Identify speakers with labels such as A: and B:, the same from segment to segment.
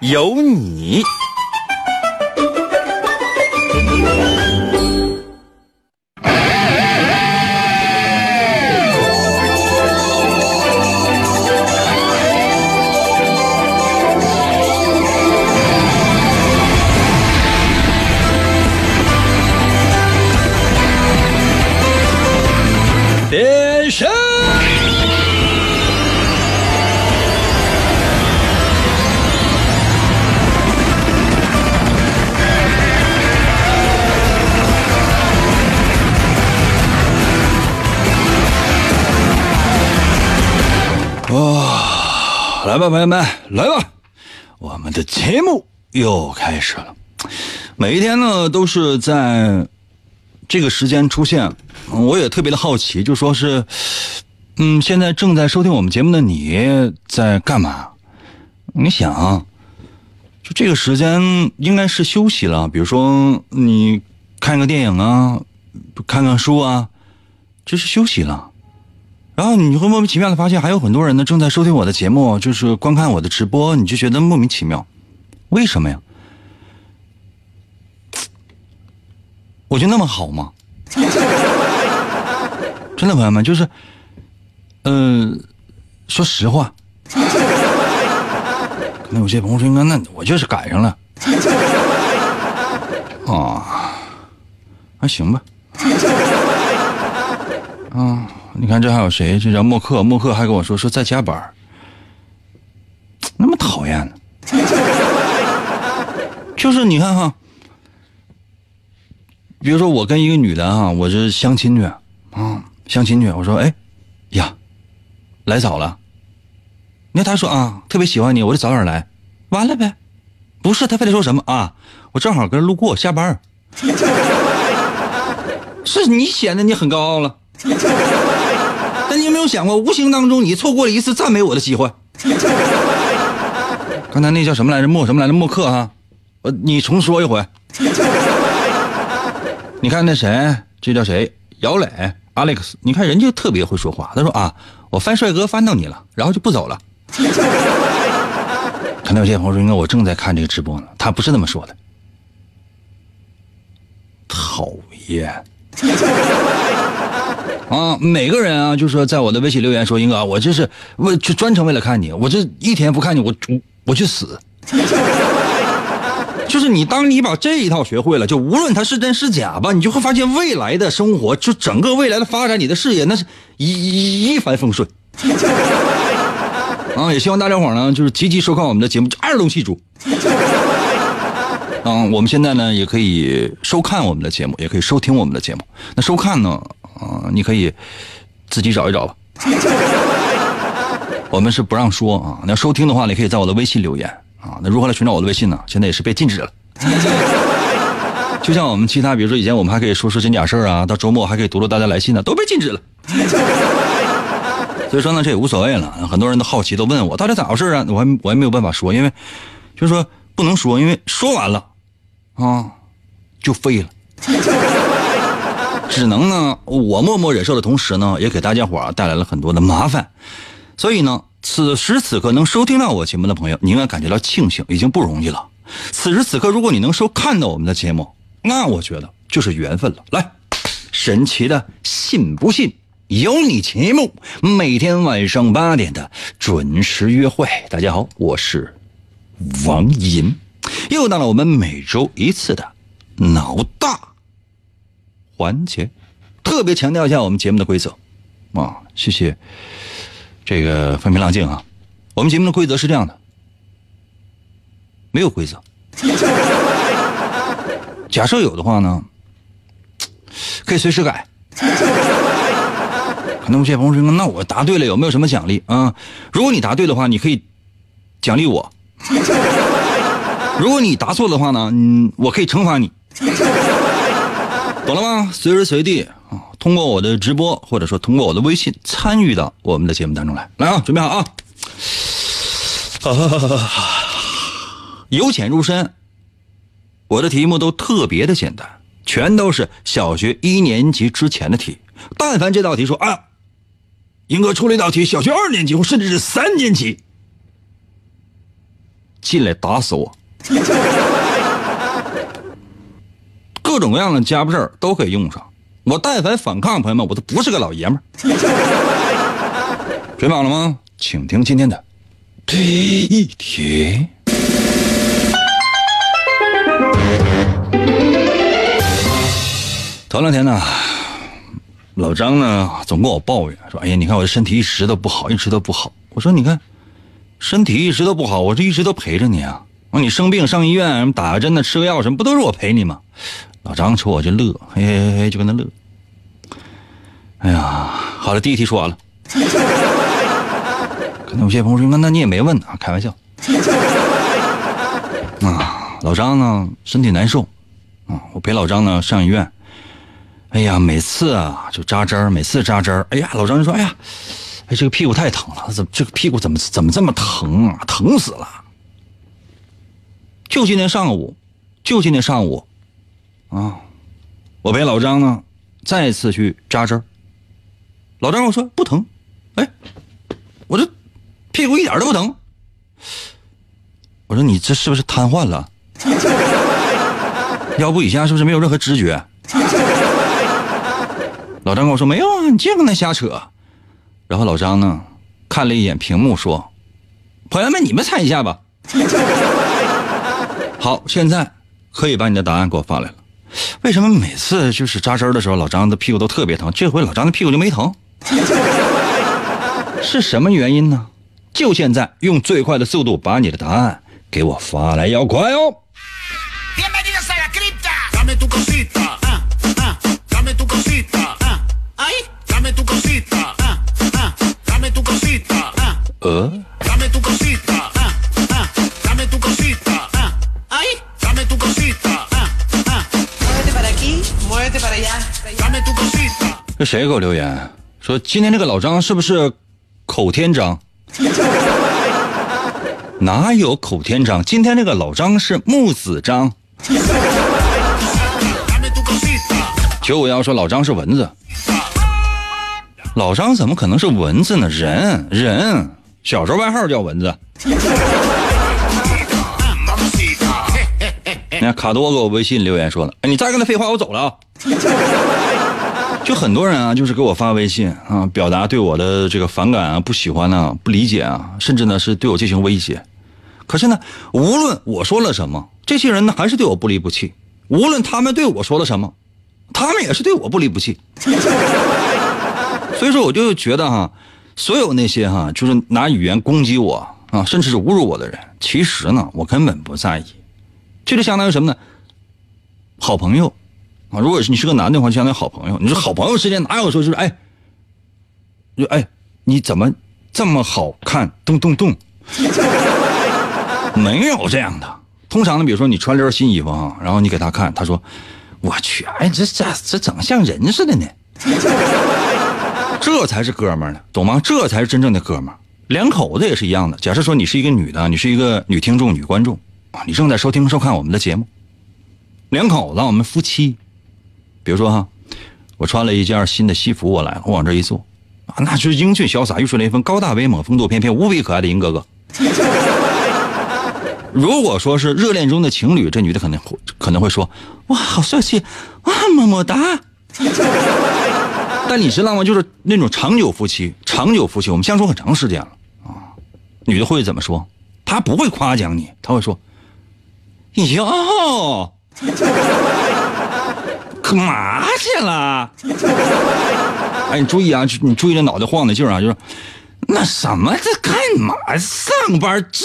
A: 有你。吧，朋友们，来吧，我们的节目又开始了。每一天呢，都是在这个时间出现。我也特别的好奇，就说是，嗯，现在正在收听我们节目的你在干嘛？你想，就这个时间应该是休息了，比如说你看个电影啊，看看书啊，这是休息了。然后你会莫名其妙的发现，还有很多人呢正在收听我的节目，就是观看我的直播，你就觉得莫名其妙，为什么呀？我就那么好吗？真的，朋友们，就是，嗯、说实话，可能有些朋友说，那那我就是赶上了，啊，还行吧，啊，你看这还有谁？这叫默克，默克还跟我说说在加班那么讨厌呢，就是你看哈。比如说我跟一个女的哈，我是相亲去啊，相亲去。我说，哎，呀，来早了。那她说啊，特别喜欢你，我就早点来。完了呗，不是她非得说什么啊？我正好跟路过，下班。是你显得你很高傲了，但你有没有想过，无形当中你错过了一次赞美我的机会？刚才那叫什么来着？默什么来着？默克哈，呃，你重说一回。你看那谁，这叫谁？姚磊，Alex。你看人家特别会说话。他说啊，我翻帅哥翻到你了，然后就不走了。可能有些朋友说，应该我正在看这个直播呢。他不是那么说的。讨厌。啊，每个人啊，就说在我的微信留言说，英哥，我这是为就专程为了看你，我这一天不看你，我我我去死。就是你，当你把这一套学会了，就无论它是真是假吧，你就会发现未来的生活，就整个未来的发展，你的事业那是一一帆风顺。啊，也希望大家伙呢，就是积极收看我们的节目，二龙戏珠。啊，我们现在呢也可以收看我们的节目，也可以收听我们的节目。那收看呢，啊，你可以自己找一找吧。我们是不让说啊，那收听的话，你可以在我的微信留言。啊，那如何来寻找我的微信呢？现在也是被禁止了。就像我们其他，比如说以前我们还可以说说真假事儿啊，到周末还可以读读大家来信呢，都被禁止了。所以说呢，这也无所谓了。很多人都好奇，都问我到底咋回事啊？我还我还没有办法说，因为就是说不能说，因为说完了啊就废了。只能呢，我默默忍受的同时呢，也给大家伙带来了很多的麻烦。所以呢。此时此刻能收听到我节目的朋友，你应该感觉到庆幸，已经不容易了。此时此刻，如果你能收看到我们的节目，那我觉得就是缘分了。来，神奇的信不信由你节目，每天晚上八点的准时约会。大家好，我是王银，又到了我们每周一次的脑大环节，特别强调一下我们节目的规则啊，谢谢。这个风平浪静啊，我们节目的规则是这样的，没有规则。假设有的话呢，可以随时改。可能有些朋友说，那我答对了有没有什么奖励啊？如果你答对的话，你可以奖励我。如果你答错的话呢，嗯，我可以惩罚你，懂了吗？随时随地啊，通过我的直播或者说通过我的微信参与到我们的节目当中来。来啊，准备好啊！由浅入深，我的题目都特别的简单，全都是小学一年级之前的题。但凡这道题说啊，英哥出了一道题，小学二年级或甚至是三年级，进来打死我！各种各样的家伙事儿都可以用上。我但凡反抗，朋友们，我都不是个老爷们儿。准备好了吗？请听今天的第一题。头两天呢，老张呢总跟我抱怨说：“哎呀，你看我的身体一直都不好，一直都不好。”我说：“你看，身体一直都不好，我这一直都陪着你啊。啊，你生病上医院打个针的，吃个药什么，不都是我陪你吗？”老张瞅我就乐，嘿嘿嘿，就跟他乐。哎呀，好了，第一题说完了。可能有些朋友说：“那那你也没问啊，开玩笑。”啊，老张呢身体难受，啊，我陪老张呢上医院。哎呀，每次啊就扎针儿，每次扎针儿。哎呀，老张就说：“哎呀，哎这个屁股太疼了，怎么这个屁股怎么怎么这么疼啊？疼死了！”就今天上午，就今天上午，啊，我陪老张呢再次去扎针。老张跟我说不疼，哎，我这屁股一点都不疼。我说你这是不是瘫痪了？腰部以下是不是没有任何知觉？老张跟我说没有啊，你净跟他瞎扯。然后老张呢看了一眼屏幕说：“朋友们，你们猜一下吧。”好，现在可以把你的答案给我发来了。为什么每次就是扎针的时候，老张的屁股都特别疼？这回老张的屁股就没疼？是什么原因呢？就现在用最快的速度把你的答案给我发来，要快哦！呃。这谁给我留言说今天这个老张是不是口天张？哪有口天张？今天这个老张是木子张。九五幺说老张是蚊子，老张怎么可能是蚊子呢？人人，小时候外号叫蚊子。你看卡多给我微信留言说了，哎，你再跟他废话，我走了啊。就很多人啊，就是给我发微信啊，表达对我的这个反感啊、不喜欢啊、不理解啊，甚至呢是对我进行威胁。可是呢，无论我说了什么，这些人呢还是对我不离不弃。无论他们对我说了什么，他们也是对我不离不弃。所以说，我就觉得哈，所有那些哈，就是拿语言攻击我啊，甚至是侮辱我的人，其实呢，我根本不在意。这就相当于什么呢？好朋友。啊，如果是你是个男的话，就相当于好朋友。你说好朋友之间哪有说就是哎，就哎，你怎么这么好看？咚咚咚，没有这样的。通常呢，比如说你穿了身新衣服啊，然后你给他看，他说：“我去，哎，这这这怎么像人似的呢。”这才是哥们儿呢，懂吗？这才是真正的哥们儿。两口子也是一样的。假设说你是一个女的，你是一个女听众、女观众啊，你正在收听收看我们的节目。两口子，我们夫妻。比如说哈，我穿了一件新的西服，我来，我往这一坐，啊，那就是英俊潇洒、玉树临风、高大威猛、风度翩翩、无比可爱的银哥哥。如果说是热恋中的情侣，这女的可能可能会说：“哇，好帅气，哇，么么哒。”但你知道吗？就是那种长久夫妻，长久夫妻，我们相处很长时间了啊，女的会怎么说？她不会夸奖你，她会说：“哟。”干嘛去了？哎，你注意啊，你注意这脑袋晃的劲儿啊，就是那什么，这干嘛上班至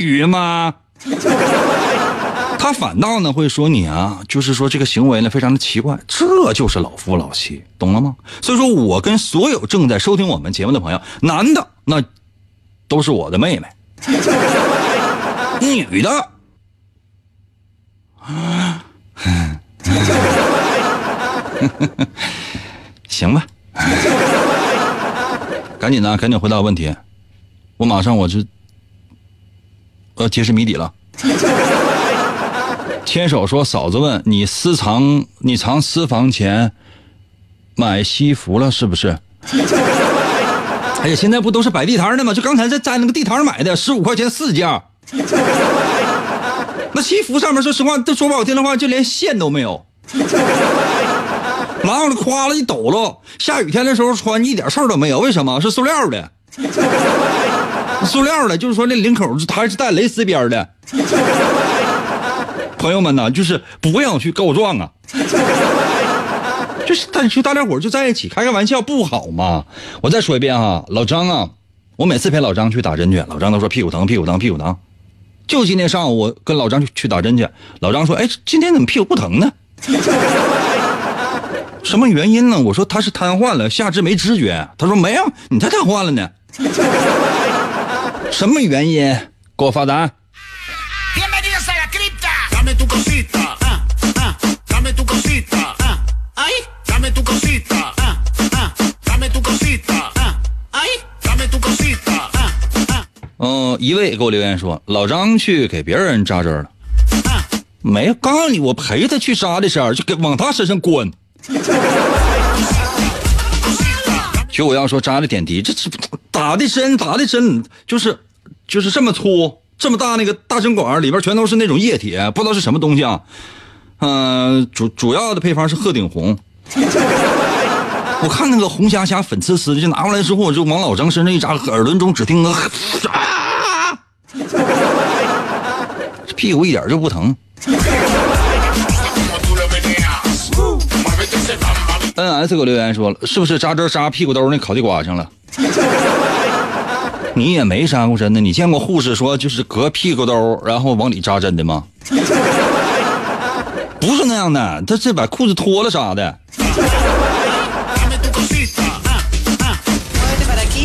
A: 于吗？他反倒呢会说你啊，就是说这个行为呢非常的奇怪，这就是老夫老妻，懂了吗？所以说我跟所有正在收听我们节目的朋友，男的那都是我的妹妹，女 的 行吧，赶紧的，赶紧回答问题，我马上我就要揭示谜底了。牵手说：“嫂子问你私藏你藏私房钱买西服了是不是？”哎呀，现在不都是摆地摊的吗？就刚才在在那个地摊买的，十五块钱四件。那西服上面说实话，这说不好听的话，就连线都没有。然后了夸了一抖了，下雨天的时候穿一点事儿都没有。为什么？是塑料的，塑料的，就是说那领口它是带蕾丝边的。朋友们呐，就是不要去告状啊！就是但是大家伙就在一起开个玩笑不好吗？我再说一遍啊，老张啊，我每次陪老张去打针去，老张都说屁股疼，屁股疼，屁股疼。就今天上午我跟老张去去打针去，老张说：“哎，今天怎么屁股不疼呢？什么原因呢？”我说：“他是瘫痪了，下肢没知觉。”他说：“没有，你才瘫痪了呢。”什么原因？给我发答案。嗯，一位给我留言说，老张去给别人扎针了，没有，告诉你我陪他去扎的时候，就给往他身上关。就我要说扎的点滴，这这打的针打的针就是就是这么粗这么大那个大针管里边全都是那种液体，不知道是什么东西啊。嗯，主主要的配方是鹤顶红。我看那个红霞霞粉呲呲的，就拿过来之后，就往老张身上一扎，耳轮中只听个啊，屁股一点就不疼。N S 给我留言说了，是不是扎针扎屁股兜那烤地瓜上了？你也没扎过针呢，你见过护士说就是隔屁股兜然后往里扎针的吗？不是那样的，他是把裤子脱了扎的。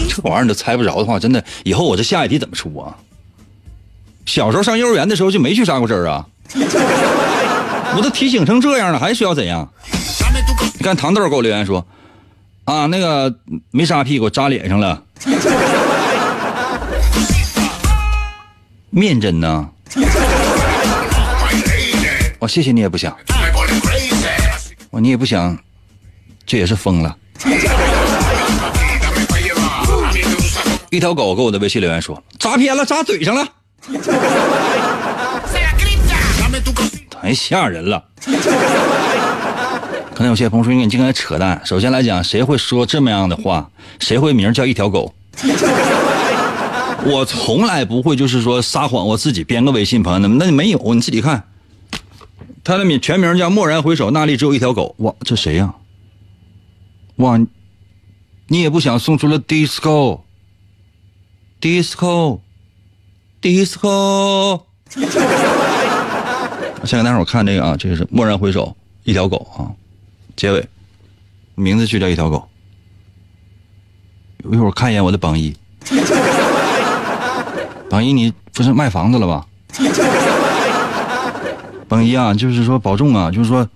A: 这玩意儿你都猜不着的话，真的，以后我这下一题怎么出啊？小时候上幼儿园的时候就没去扎过针啊？我都提醒成这样了，还需要怎样？你看糖豆给我留言说，啊，那个没扎屁股，扎脸上了。面针呢？我谢谢你也不想，我你也不想，这也是疯了。一条狗给我的微信留言说：“扎偏了，扎嘴上了，太吓人了。”可能有些朋友说：“你净爱扯淡。”首先来讲，谁会说这么样的话？谁会名叫一条狗？我从来不会就是说撒谎，我自己编个微信，朋友们，那没有，你自己看。他的名全名叫蓦然回首，那里只有一条狗。哇，这谁呀？哇，你也不想送出了 disco。disco，disco，先给大伙看这个啊，这个是蓦然回首，一条狗啊，结尾，名字就叫一条狗。一会儿看一眼我的榜一，榜一你不是卖房子了吧？榜一啊，就是说保重啊，就是说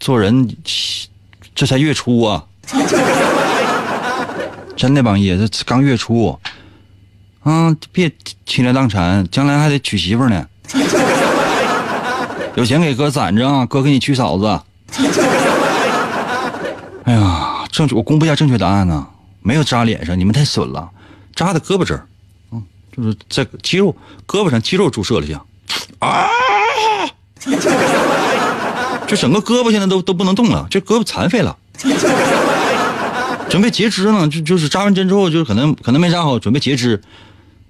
A: 做人这才月初啊。真的，榜一，这刚月初，啊，别倾家荡产，将来还得娶媳妇呢。有钱给哥攒着啊，哥给你娶嫂子。哎呀，正确，我公布一下正确答案呢，没有扎脸上，你们太损了，扎的胳膊这儿，嗯，就是在肌肉胳膊上肌肉注射了一下，啊，就整个胳膊现在都都不能动了，这胳膊残废了。准备截肢呢，就就是扎完针之后，就可能可能没扎好，准备截肢，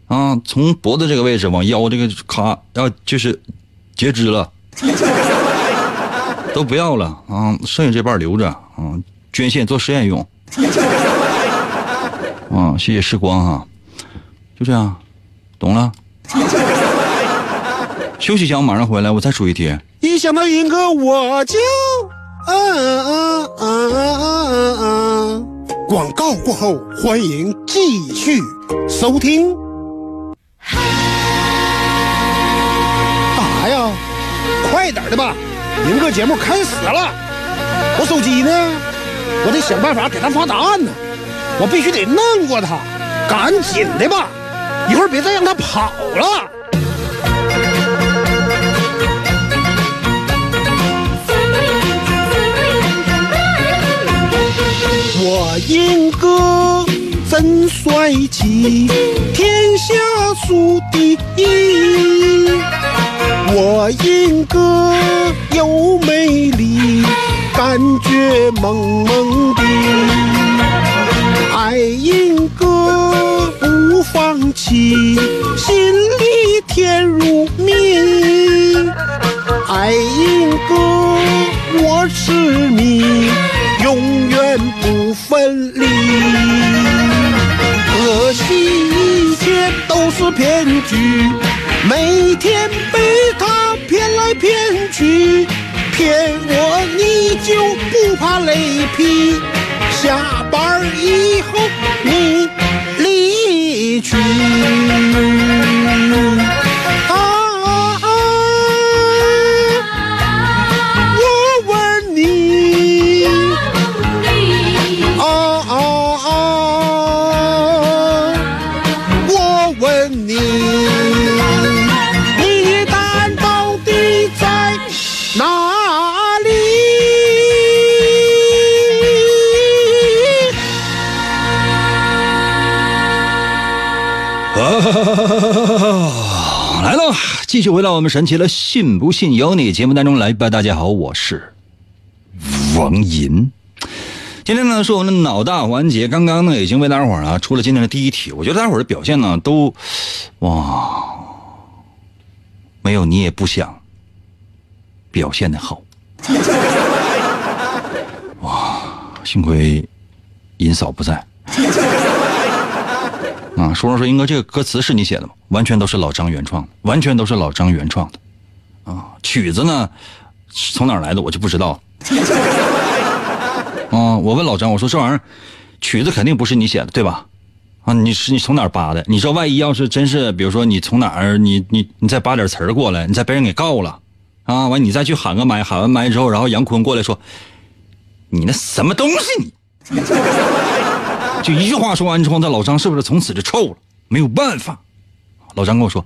A: 啊，从脖子这个位置往腰这个咔要就是截肢了，都不要了啊，剩下这半留着啊，捐献做实验用，啊，谢谢时光哈，就这样，懂了。休息一下，我马上回来，我再出一题。
B: 一想到云哥，我就嗯嗯嗯嗯嗯嗯。广告过后，欢迎继续收听。干啥呀？的吧，银哥节目开始了，我手机呢，我得想办法给他发答案呢，我必须得弄过他，赶紧的吧，一会儿别再让他跑了。我英哥真帅气，天下数第一。我银哥又美丽，感觉萌萌的。爱银哥不放弃，心里甜如蜜。爱银哥我痴迷，永远不分离。可惜一切都是骗局，每天被骗局，骗我你就不怕雷劈？下班以后你离去。
A: 来了，继续回到我们神奇的“信不信由你”节目当中来吧。大家好，我是王银。今天呢是我们的脑大环节，刚刚呢已经为大家伙儿啊出了今天的第一题。我觉得大家伙儿的表现呢都，哇，没有你也不想表现的好。哇，幸亏银嫂不在。啊，说说说，英哥，这个歌词是你写的吗？完全都是老张原创的，完全都是老张原创的。啊，曲子呢，从哪儿来的我就不知道。啊，我问老张，我说这玩意儿，曲子肯定不是你写的，对吧？啊，你是你从哪儿扒的？你说万一要是真是，比如说你从哪儿，你你你再扒点词儿过来，你再被人给告了，啊，完你再去喊个麦，喊完麦之后，然后杨坤过来说，你那什么东西你？就一句话说完之后，那老张是不是从此就臭了？没有办法，老张跟我说，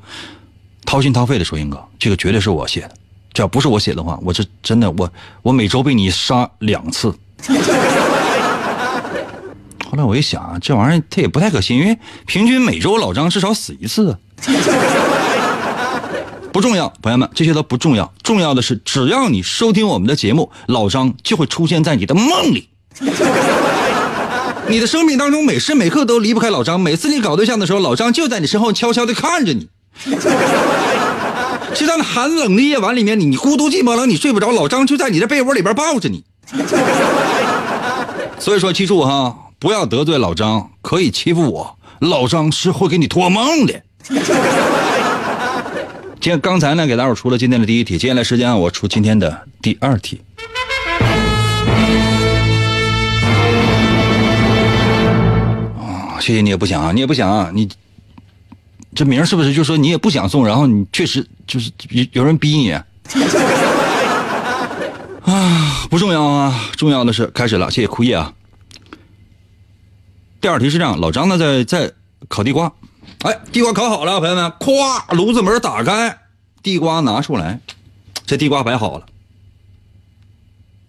A: 掏心掏肺的说：“英哥，这个绝对是我写的，这要不是我写的话，我这真的我我每周被你杀两次。”后来我一想啊，这玩意儿他也不太可信，因为平均每周老张至少死一次。不重要，朋友们，这些都不重要，重要的是只要你收听我们的节目，老张就会出现在你的梦里。你的生命当中每时每刻都离不开老张，每次你搞对象的时候，老张就在你身后悄悄的看着你。就在那寒冷的夜晚里面，你你孤独寂寞冷，你睡不着，老张就在你的被窝里边抱着你。所以说，记住哈，不要得罪老张，可以欺负我，老张是会给你托梦的。今天刚才呢，给大伙出了今天的第一题，接下来时间啊，我出今天的第二题。谢谢你也不想啊，你也不想啊，你这名是不是就说你也不想送，然后你确实就是有有人逼你 啊？不重要啊，重要的是开始了，谢谢枯叶啊。第二题是这样，老张呢在在烤地瓜，哎，地瓜烤好了，朋友们，咵，炉子门打开，地瓜拿出来，这地瓜摆好了，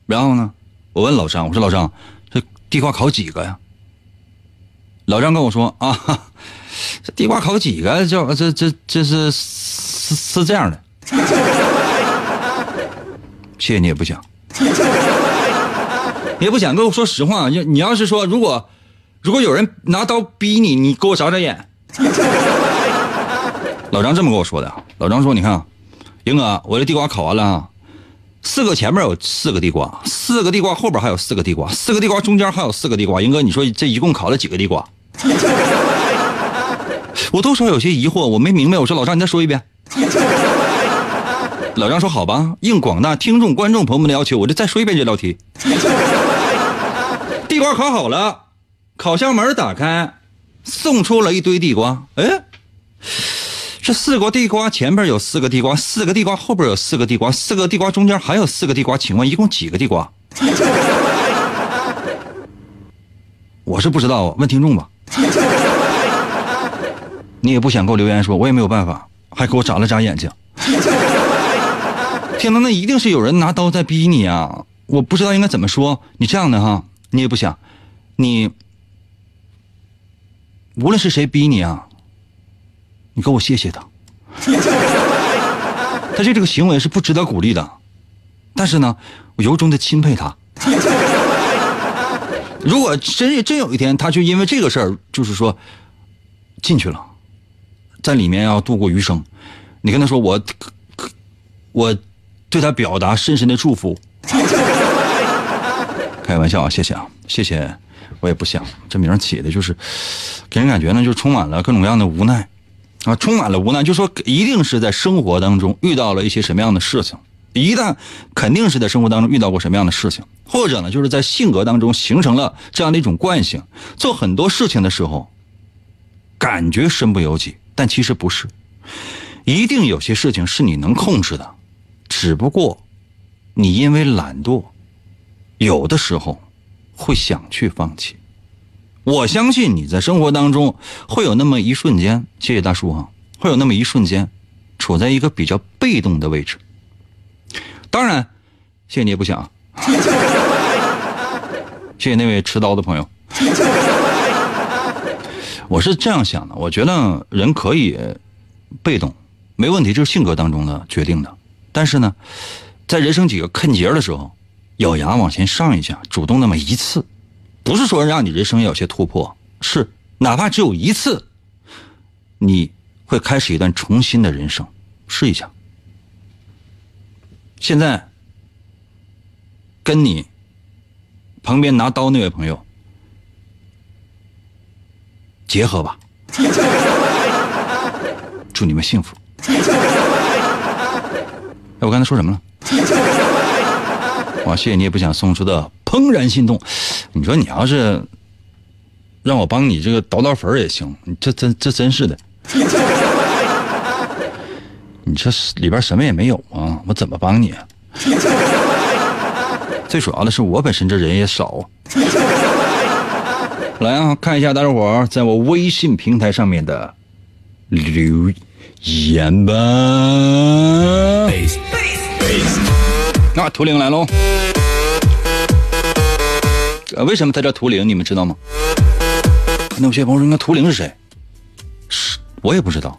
A: 然后呢，我问老张，我说老张，这地瓜烤几个呀？老张跟我说啊，这地瓜烤几个？叫这这这是是是这样的。谢谢你也不想，你，也不想。跟我说实话，你要是说，如果如果有人拿刀逼你，你给我眨眨眼。老张这么跟我说的。老张说：“你看，英哥，我这地瓜烤完了啊，四个前面有四个地瓜，四个地瓜后边还有四个地瓜，四个地瓜中间还有四个地瓜。英哥，你说这一共烤了几个地瓜？” 我多少有些疑惑，我没明白。我说老张，你再说一遍。老张说：“好吧，应广大听众、观众朋友们的要求，我就再说一遍这道题。地瓜烤好了，烤箱门打开，送出了一堆地瓜。哎，这四个地瓜前边有四个地瓜，四个地瓜后边有四个地瓜，四个地瓜中间还有四个地瓜，请问一共几个地瓜？我是不知道，问听众吧。你也不想给我留言说，我也没有办法，还给我眨了眨眼睛。天哪，那一定是有人拿刀在逼你啊！我不知道应该怎么说。你这样的哈，你也不想，你无论是谁逼你啊，你给我谢谢他。他这这个行为是不值得鼓励的，但是呢，我由衷的钦佩他。如果真真有一天，他就因为这个事儿，就是说进去了，在里面要度过余生，你跟他说我我对他表达深深的祝福。开玩笑啊，谢谢啊，谢谢。我也不想这名起的，就是给人感觉呢，就充满了各种各样的无奈啊，充满了无奈。就说一定是在生活当中遇到了一些什么样的事情，一旦肯定是在生活当中遇到过什么样的事情，或者呢，就是在性格当中形成了这样的一种惯性，做很多事情的时候，感觉身不由己，但其实不是，一定有些事情是你能控制的，只不过你因为懒惰，有的时候。会想去放弃，我相信你在生活当中会有那么一瞬间，谢谢大叔啊，会有那么一瞬间，处在一个比较被动的位置。当然，谢谢你也不想，谢谢那位持刀的朋友。我是这样想的，我觉得人可以被动，没问题，这是性格当中的决定的。但是呢，在人生几个坎节的时候。咬牙往前上一下，主动那么一次，不是说让你人生有些突破，是哪怕只有一次，你会开始一段重新的人生，试一下。现在跟你旁边拿刀那位朋友结合吧，祝你们幸福。哎，我刚才说什么了？哇，谢谢你也不想送出的怦然心动。你说你要是让我帮你这个倒倒粉也行，你这真这真是的。你这里边什么也没有啊，我怎么帮你？啊 最主要的是我本身这人也少。来啊，看一下大家伙在我微信平台上面的留言吧。那图灵来喽！呃，为什么他叫图灵？你们知道吗？那有些朋友说，那图灵是谁？是，我也不知道。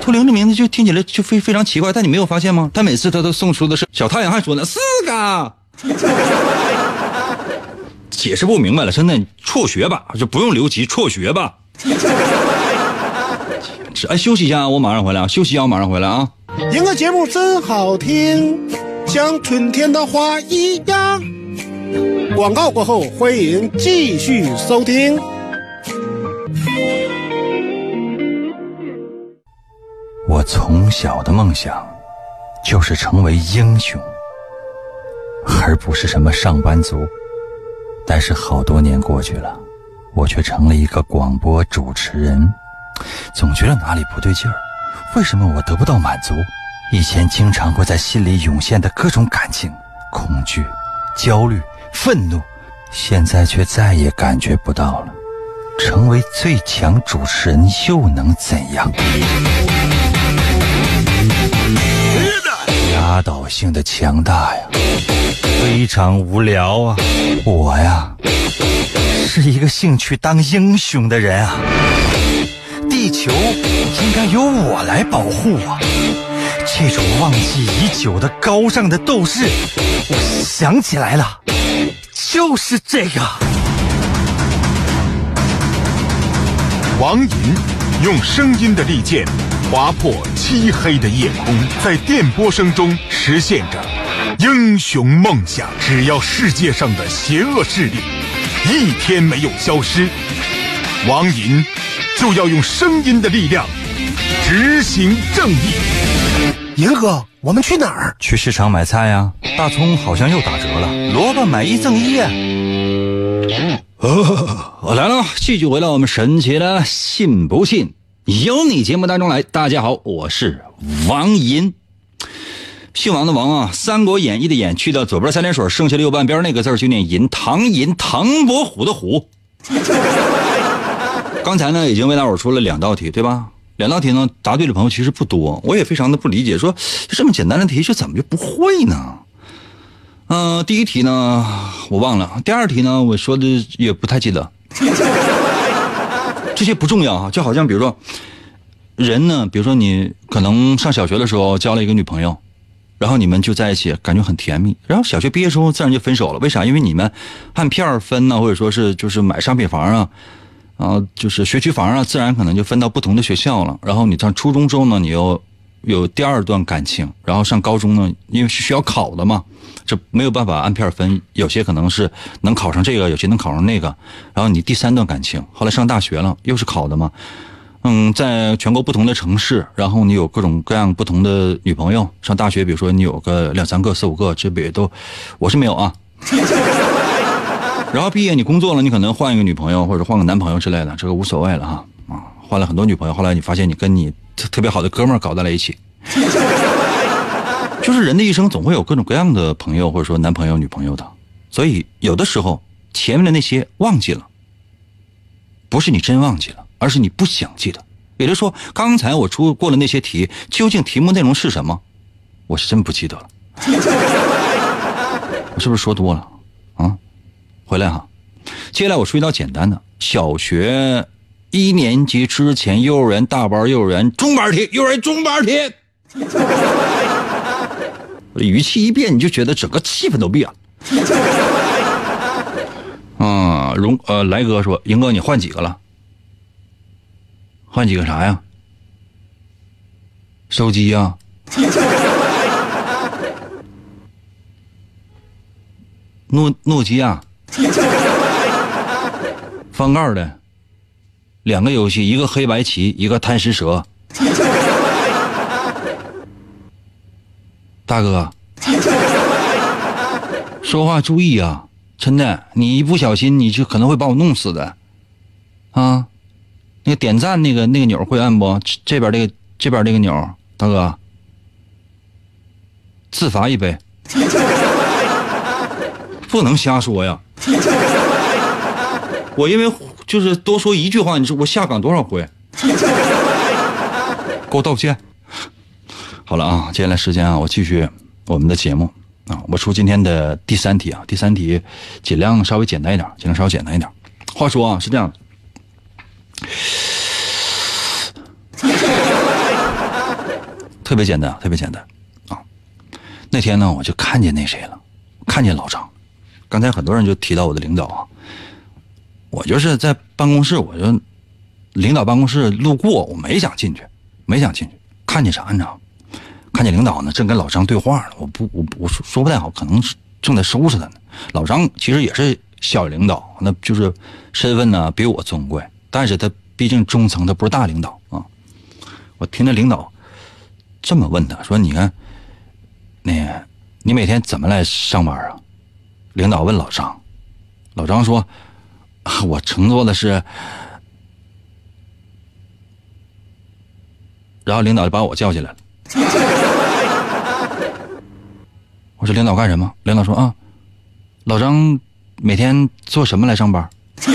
A: 图灵这名字就听起来就非非常奇怪，但你没有发现吗？他每次他都送出的是小太阳，还说呢四个，解释不明白了，真的辍学吧，就不用留级，辍学吧。哎，休息一下，我马上回来啊！休息一下，我马上回来啊！
B: 赢个节目真好听，像春天的花一样。广告过后，欢迎继续收听。
A: 我从小的梦想就是成为英雄，而不是什么上班族。但是好多年过去了，我却成了一个广播主持人，总觉得哪里不对劲儿。为什么我得不到满足？以前经常会在心里涌现的各种感情，恐惧、焦虑、愤怒，现在却再也感觉不到了。成为最强主持人又能怎样？压倒性的强大呀，非常无聊啊！我呀，是一个兴趣当英雄的人啊。地球应该由我来保护啊！这种忘记已久的高尚的斗士，我想起来了，就是这个。
C: 王银用声音的利剑划破漆黑的夜空，在电波声中实现着英雄梦想。只要世界上的邪恶势力一天没有消失，王银。就要用声音的力量执行正义。
B: 银哥，我们去哪儿？
A: 去市场买菜呀。大葱好像又打折了，萝卜买一赠一呀。我来了，继续回到我们神奇的信不信由你节目当中来。大家好，我是王银，姓王的王啊，《三国演义》的演去掉左边三点水，剩下的右半边那个字就念银，唐银，唐伯虎的虎。刚才呢，已经为大伙出了两道题，对吧？两道题呢，答对的朋友其实不多，我也非常的不理解，说这么简单的题，这怎么就不会呢？嗯、第一题呢我忘了，第二题呢我说的也不太记得，这些不重要啊，就好像比如说，人呢，比如说你可能上小学的时候交了一个女朋友，然后你们就在一起，感觉很甜蜜，然后小学毕业之后自然就分手了，为啥？因为你们按片儿分呢，或者说是就是买商品房啊。啊，就是学区房啊，自然可能就分到不同的学校了。然后你上初中之后呢，你又有第二段感情，然后上高中呢，因为是需要考的嘛，这没有办法按片分，有些可能是能考上这个，有些能考上那个。然后你第三段感情，后来上大学了，又是考的嘛，嗯，在全国不同的城市，然后你有各种各样不同的女朋友。上大学，比如说你有个两三个、四五个，这也都，我是没有啊。然后毕业你工作了，你可能换一个女朋友或者换个男朋友之类的，这个无所谓了哈啊，换了很多女朋友，后来你发现你跟你特特别好的哥们儿搞在了一起，就是人的一生总会有各种各样的朋友或者说男朋友女朋友的，所以有的时候前面的那些忘记了，不是你真忘记了，而是你不想记得。也就是说，刚才我出过的那些题，究竟题目内容是什么，我是真不记得了。我是不是说多了啊？回来哈，接下来我出一道简单的，小学一年级之前，幼儿园大班、幼儿园中班题，幼儿园中班题。语气一变，你就觉得整个气氛都变了。啊，荣呃，来哥说，英哥你换几个了？换几个啥呀？手机呀、诺诺基亚。翻盖的，两个游戏，一个黑白棋，一个贪食蛇。大哥，说话注意啊！真的，你一不小心你就可能会把我弄死的。啊，那个点赞那个那个钮会按不？这这边这个这边这个钮，大哥，自罚一杯。不能瞎说呀！我因为就是多说一句话，你说我下岗多少回？给我道歉。好了啊，接下来时间啊，我继续我们的节目啊，我出今天的第三题啊，第三题尽量稍微简单一点，尽量稍微简单一点。话说啊，是这样的，特别简单，特别简单啊。那天呢，我就看见那谁了，看见老张。刚才很多人就提到我的领导啊，我就是在办公室，我就领导办公室路过，我没想进去，没想进去，看见啥你知道？看见领导呢正跟老张对话呢，我不我我说说不太好，可能是正在收拾他呢。老张其实也是小领导，那就是身份呢比我尊贵，但是他毕竟中层，他不是大领导啊。我听着领导这么问他说：“你看，那个你每天怎么来上班啊？”领导问老张，老张说：“我乘坐的是。”然后领导就把我叫起来了。我说：“领导干什么？”领导说：“啊，老张每天做什么来上班？”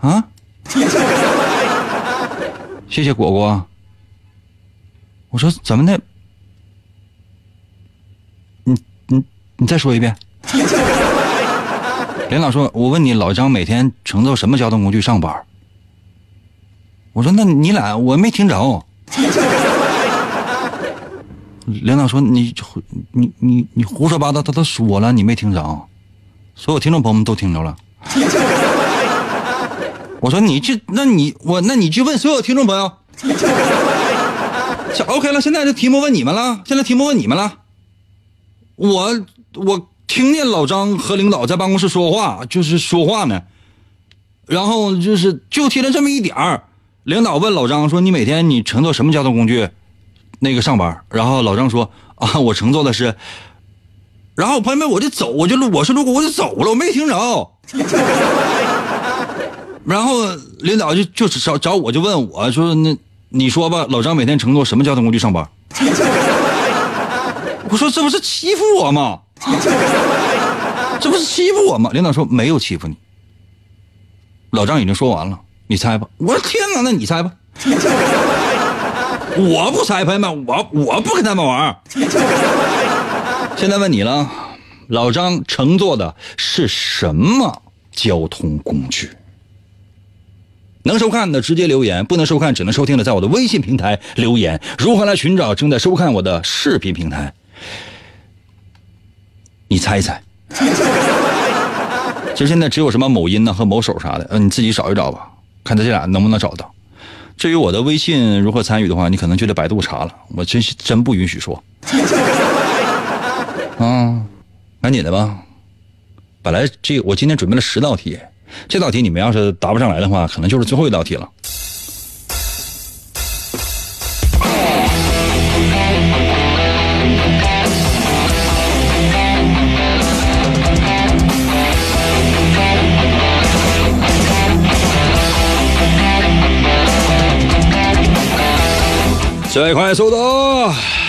A: 啊？谢谢果果。我说：“怎么的？”你再说一遍。领导说：“我问你，老张每天乘坐什么交通工具上班？”我说：“那你俩我没听着。”领导说：“你你你你胡说八道，他都说了，你没听着。”所有听众朋友们都听着了。我说：“你去，那你我那你去问所有听众朋友。”OK 了，现在这题目问你们了，现在题目问你们了。我我听见老张和领导在办公室说话，就是说话呢，然后就是就听了这么一点儿。领导问老张说：“你每天你乘坐什么交通工具，那个上班？”然后老张说：“啊，我乘坐的是。”然后朋友们，我就走，我就路，我是路过，我就走了，我没听着。然后领导就就找找我就问我说那你说吧，老张每天乘坐什么交通工具上班？我说这不是欺负我吗？这不是欺负我吗？领导说没有欺负你。老张已经说完了，你猜吧。我说天哪，那你猜吧。我不猜，朋友们，我我不跟他们玩。现在问你了，老张乘坐的是什么交通工具？能收看的直接留言，不能收看只能收听的，在我的微信平台留言。如何来寻找正在收看我的视频平台？你猜一猜。其实现在只有什么某音呢和某手啥的，嗯，你自己找一找吧，看他这俩能不能找到。至于我的微信如何参与的话，你可能就得百度查了，我真真不允许说。啊，赶紧的吧。本来这我今天准备了十道题，这道题你们要是答不上来的话，可能就是最后一道题了。最快速度！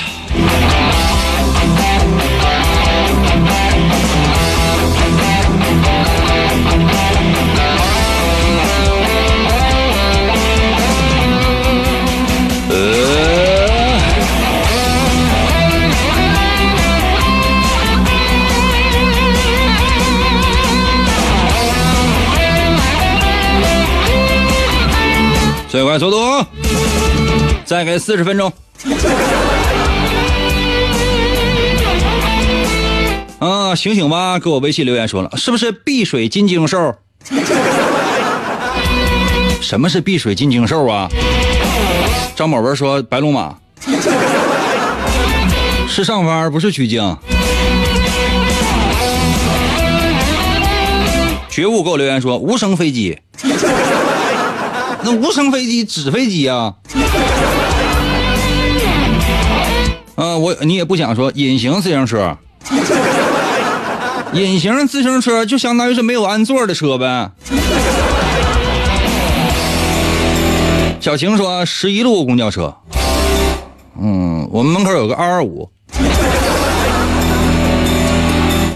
A: 最快速度！再给四十分钟。啊，醒醒吧！给我微信留言说了，是不是碧水金睛兽？什么是碧水金睛兽啊？张宝文说白龙马是上番，不是取经。觉悟给我留言说无声飞机。那无声飞机纸飞机啊？啊，我你也不想说隐形自行车，隐形自行车就相当于是没有安座的车呗。小晴说十一路公交车，嗯，我们门口有个二二五。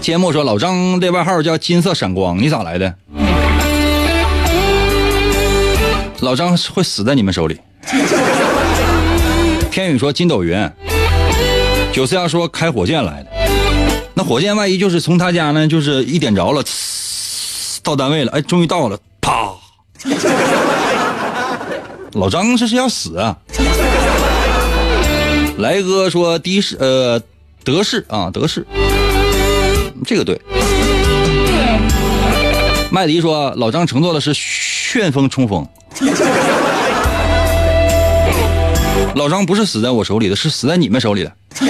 A: 节目说老张的外号叫金色闪光，你咋来的？老张会死在你们手里。天宇说筋斗云，九四幺说开火箭来的，那火箭万一就是从他家呢，就是一点着了，到单位了，哎，终于到了，啪！老张这是要死啊！来哥说的士呃德士啊德士，这个对。麦迪说老张乘坐的是旋风冲锋。老张不是死在我手里的，是死在你们手里的。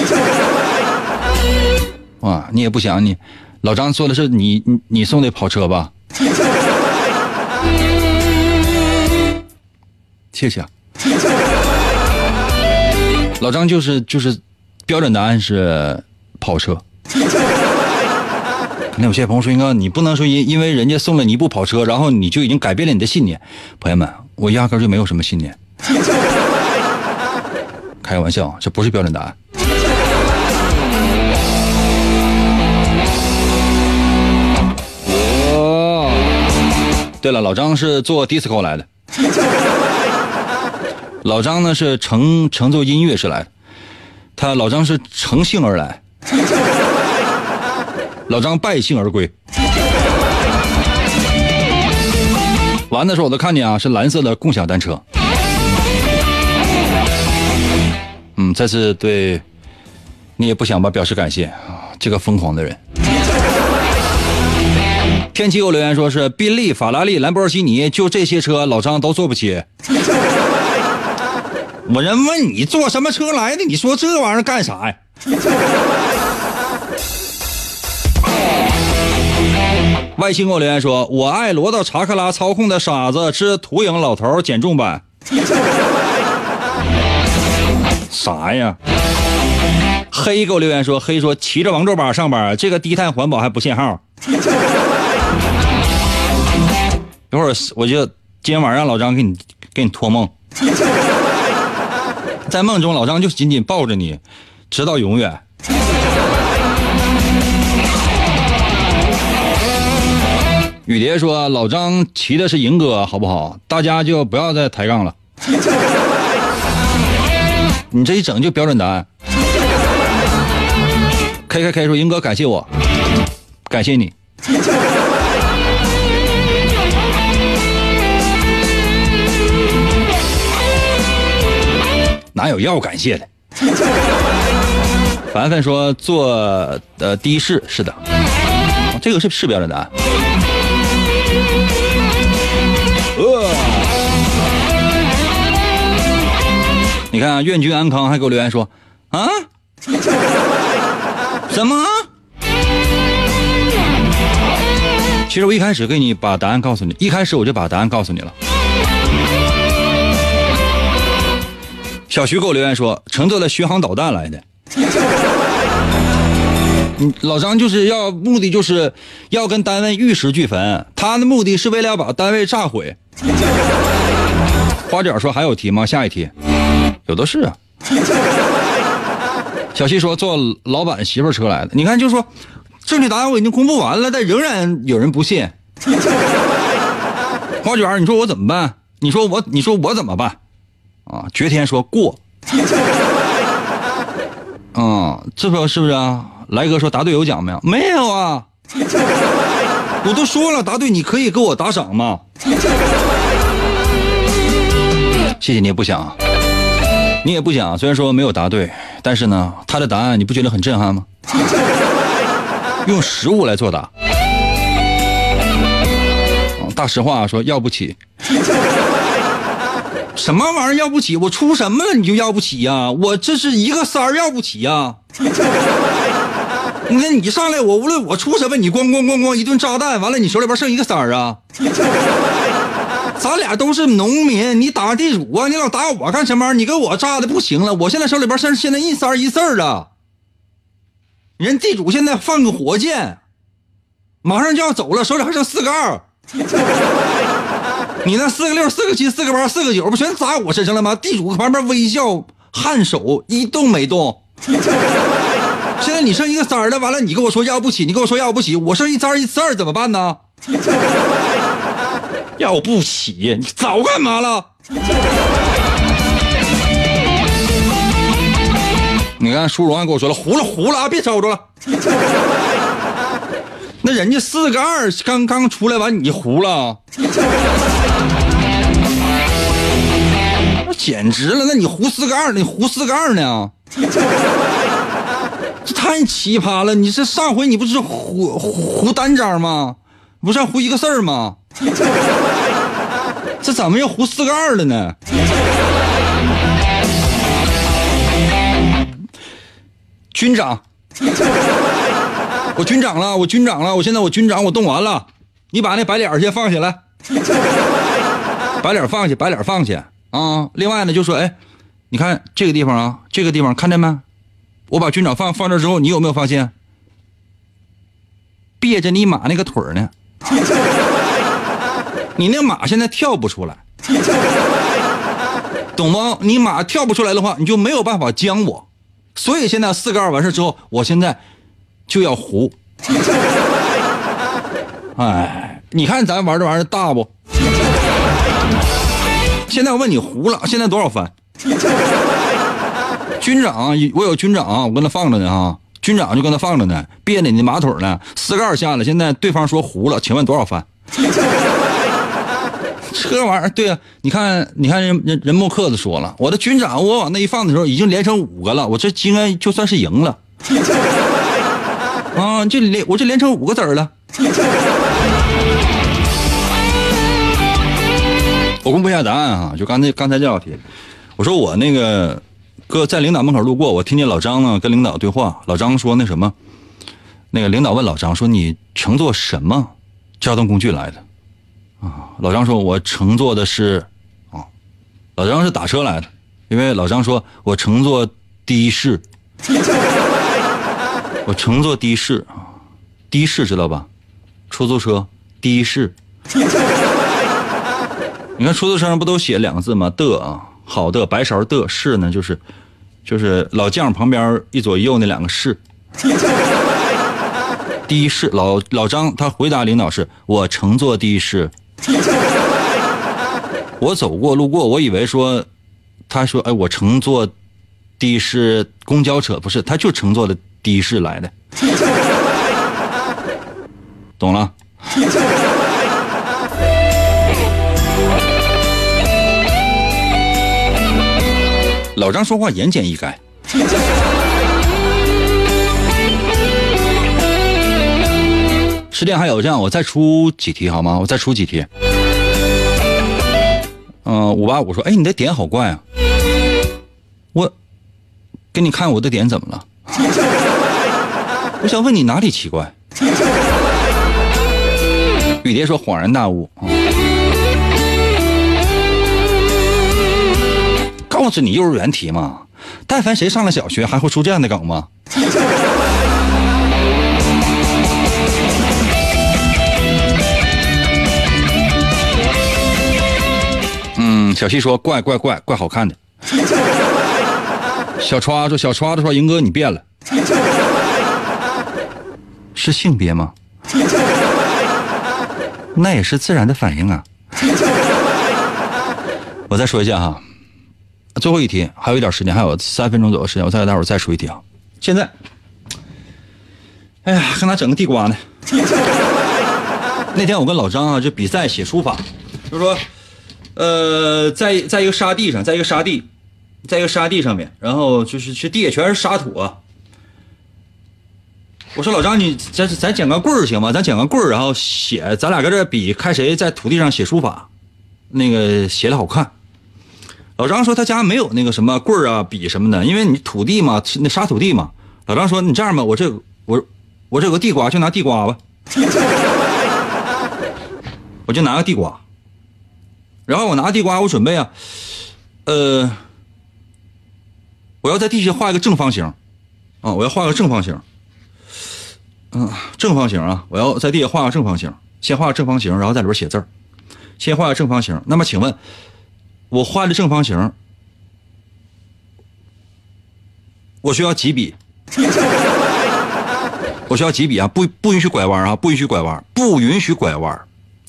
A: 哇，你也不想你，老张坐的是你你你送的跑车吧？谢谢。老张就是就是标准答案是跑车。那有些朋友说：“应该你不能说因因为人家送了你一部跑车，然后你就已经改变了你的信念。”朋友们，我压根就没有什么信念。开个玩笑，这不是标准答案。哦，对了，老张是坐 disco 来的。老张呢是乘乘坐音乐是来的，他老张是乘兴而来。老张败兴而归。完的时候我都看见啊，是蓝色的共享单车。嗯，再次对你也不想吧表示感谢啊，这个疯狂的人。天气给我留言说是宾利、法拉利、兰博基尼，就这些车老张都坐不起。我人问你坐什么车来的？你说这玩意儿干啥呀？外星给我留言说：“我爱罗道查克拉操控的傻子之土影老头减重版。”啥呀？黑给我留言说：“黑说骑着王座把上班，这个低碳环保还不限号。”一会儿我就今天晚上让老张给你给你托梦，在梦中老张就紧紧抱着你，直到永远。雨蝶说：“老张骑的是银哥，好不好？大家就不要再抬杠了。你这一整就标准答案。K K K 说：“银哥，感谢我，感谢你。”哪有要感谢的？凡凡说做的的士是的，这个是是标准答案。你看啊，愿君安康还给我留言说啊，什么？其实我一开始给你把答案告诉你，一开始我就把答案告诉你了。小徐给我留言说，乘坐了巡航导弹来的。嗯，老张就是要目的就是要跟单位玉石俱焚，他的目的是为了要把单位炸毁。花卷说还有题吗？下一题，有的是啊。小西说坐老板媳妇车来的，你看就说正确答案我已经公布完了，但仍然有人不信。花卷，你说我怎么办？你说我，你说我怎么办？啊，绝天说过。啊，这说是不是啊？来哥说答对有奖没有？没有啊。我都说了，答对你可以给我打赏吗？谢谢你不想，你也不想。虽然说没有答对，但是呢，他的答案你不觉得很震撼吗？用实物来作答。大实话说要不起。什么玩意儿要不起？我出什么了你就要不起呀？我这是一个三儿要不起呀！你看你上来，我无论我出什么，你咣咣咣咣一顿炸弹，完了你手里边剩一个三儿啊！咱俩都是农民，你打地主啊？你老打我干什么？你给我炸的不行了！我现在手里边剩现在一三一四了！人地主现在放个火箭，马上就要走了，手里还剩四个二。你那四个六、四个七、四个八、四个九，不全砸我身上了吗？地主旁边微笑颔首，一动没动。现在你剩一个三了，完了你跟我说要不起，你跟我说要不起，我剩一三一四怎么办呢？要不起，你早干嘛了？你看舒荣还跟我说了，糊了糊了啊，别吵着了。那人家四个二刚刚出来完，你糊了。那简直了！那你胡四个二，你胡四个二呢？这太奇葩了！你这上回你不是胡胡单张吗？不是胡一个四吗？这怎么又胡四个二了呢？军长，我军长了，我军长了，我现在我军长，我动完了。你把那白脸先放下来，白脸放下，白脸放下啊！另外呢，就说，哎，你看这个地方啊，这个地方看见没？我把军长放放这之后，你有没有发现别着你马那个腿呢？你那马现在跳不出来，懂吗？你马跳不出来的话，你就没有办法将我。所以现在四个二完事之后，我现在就要胡。哎，你看咱玩这玩意儿大不？现在我问你胡了，现在多少分？军长，我有军长，我跟他放着呢啊，军长就跟他放着呢，别着你马腿呢，四个二下了，现在对方说胡了，请问多少分？车玩意儿，对啊，你看，你看人人人木克子说了，我的军长，我往那一放的时候，已经连成五个了，我这应该就算是赢了。啊，这连我这连成五个子儿了。我公布一下答案啊，就刚才刚才这道题，我说我那个哥在领导门口路过，我听见老张呢跟领导对话，老张说那什么，那个领导问老张说你乘坐什么交通工具来的？啊，老张说我乘坐的是啊，老张是打车来的，因为老张说我乘坐的士，我乘坐的士啊，的士知道吧？出租车的士。你看出租车上不都写两个字吗？的啊，好的，白勺的士呢，就是就是老将旁边一左一右那两个士，的士老老张，他回答领导是：我乘坐的士。我走过路过，我以为说，他说哎，我乘坐的士公交车，不是，他就乘坐的的士来的。懂了。老张说话言简意赅。时间还有，这样我再出几题好吗？我再出几题。嗯，五八五说，哎，你的点好怪啊！我给你看我的点怎么了？我想问你哪里奇怪？雨蝶说恍然大悟。告诉你幼儿园题嘛，但凡谁上了小学，还会出这样的梗吗？小西说怪怪怪怪好看的。小川说小川子说英哥你变了，是性别吗？那也是自然的反应啊。我再说一下哈。最后一题，还有一点时间，还有三分钟左右时间，我再给大伙再说一题啊！现在，哎呀，看他整个地瓜呢。那天我跟老张啊，就比赛写书法，就说，呃，在在一个沙地上，在一个沙地，在一个沙地上面，然后就是这地下全是沙土啊。我说老张，你咱咱捡个棍儿行吗？咱捡个棍儿，然后写，咱俩搁这比，看谁在土地上写书法，那个写的好看。老张说他家没有那个什么棍儿啊、笔什么的，因为你土地嘛，那沙土地嘛。老张说：“你这样吧，我这我我这有个地瓜，就拿地瓜吧。我就拿个地瓜，然后我拿地瓜，我准备啊，呃，我要在地下画一个正方形，啊，我要画个正方形，嗯，正方形啊，我要在地下画个正方形，先画个正方形，然后在里边写字儿，先画个正方形。那么请问？我画的正方形，我需要几笔？我需要几笔啊？不不允许拐弯啊！不允许拐弯，不允许拐弯，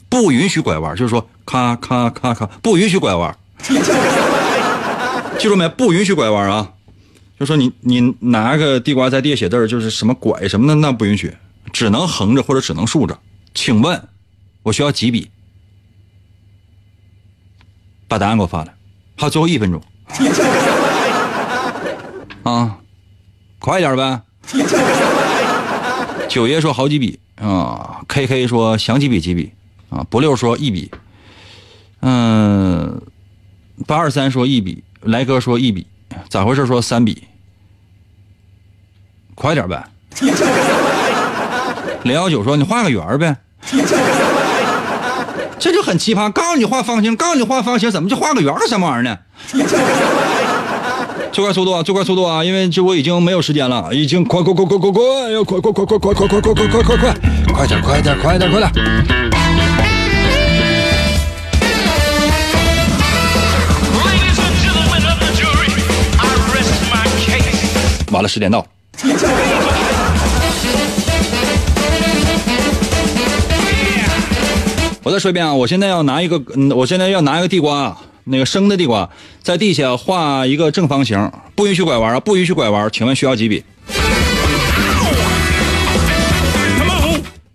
A: 不允许拐弯，就是说，咔咔咔咔，不允许拐弯。记住没？不允许拐弯啊！就说你你拿个地瓜在地下写字就是什么拐什么的，那不允许，只能横着或者只能竖着。请问，我需要几笔？把答案给我发来，还有最后一分钟，啊，快点呗！九爷说好几笔啊，K K 说想几笔几笔啊，不六说一笔，嗯，八二三说一笔，来哥说一笔，咋回事？说三笔，快点呗！零幺九说你画个圆呗。这就很奇葩，告诉你画方形，告诉你画方形，怎么就画个圆儿什么玩意儿呢？最快速度啊，最快速度啊！因为这我已经没有时间了，已经快快快快快快，要快快快快快快快快快快快快，快点快点快点快点！完了，十点到。我再说一遍啊！我现在要拿一个，嗯，我现在要拿一个地瓜，那个生的地瓜，在地下画一个正方形，不允许拐弯啊！不允许拐弯，请问需要几笔？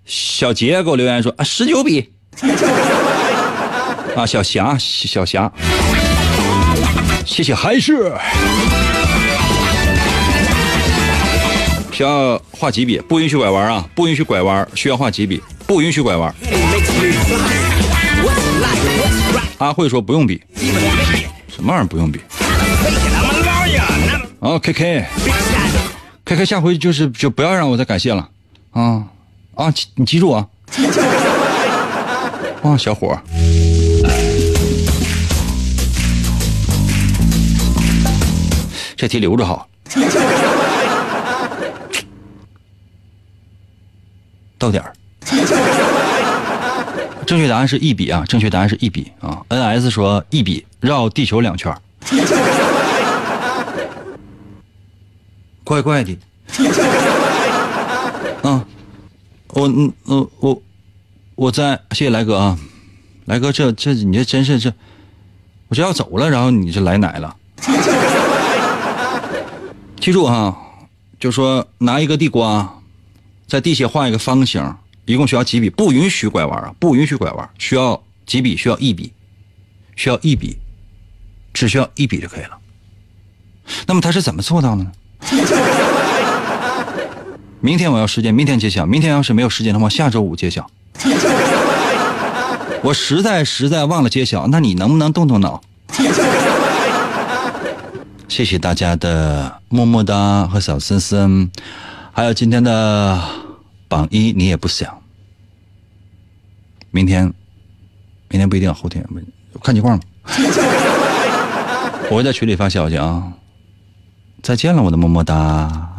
A: 小杰给我留言说啊，十九笔。啊，小霞，小霞，谢谢，还是需要画几笔？不允许拐弯啊！不允许拐弯，需要画几笔？不允许拐弯。阿慧说不用比，什么玩意儿不用比？啊，K K，K K，下回就是就不要让我再感谢了，啊啊，你记住啊，啊，小伙，这题留着好，到点儿。正确答案是一笔啊，正确答案是一笔啊。NS 说一笔绕地球两圈怪怪 的。啊，我嗯嗯我我在，谢谢来哥啊，来哥这这你这真是这，我这要走了，然后你这来奶了。记住哈，就说拿一个地瓜，在地下画一个方形，一共需要几笔？不允许拐弯啊，不允许拐弯，需要几笔？需要一笔，需要一笔，只需要一笔就可以了。那么他是怎么做到的呢？明天我要时间，明天揭晓。明天要是没有时间的话，下周五揭晓。我实在实在忘了揭晓，那你能不能动动脑？谢谢大家的么么哒和小森森，还有今天的榜一，你也不想。明天，明天不一定，后天看情况吧。我会在群里发消息啊。再见了，我的么么哒。